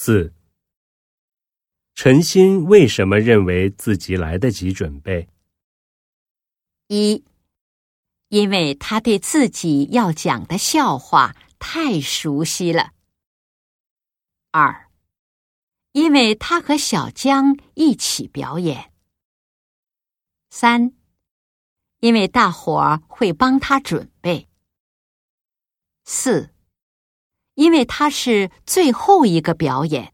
四，陈鑫为什么认为自己来得及准备？一，因为他对自己要讲的笑话太熟悉了。二，因为他和小江一起表演。三，因为大伙儿会帮他准备。四。因为他是最后一个表演。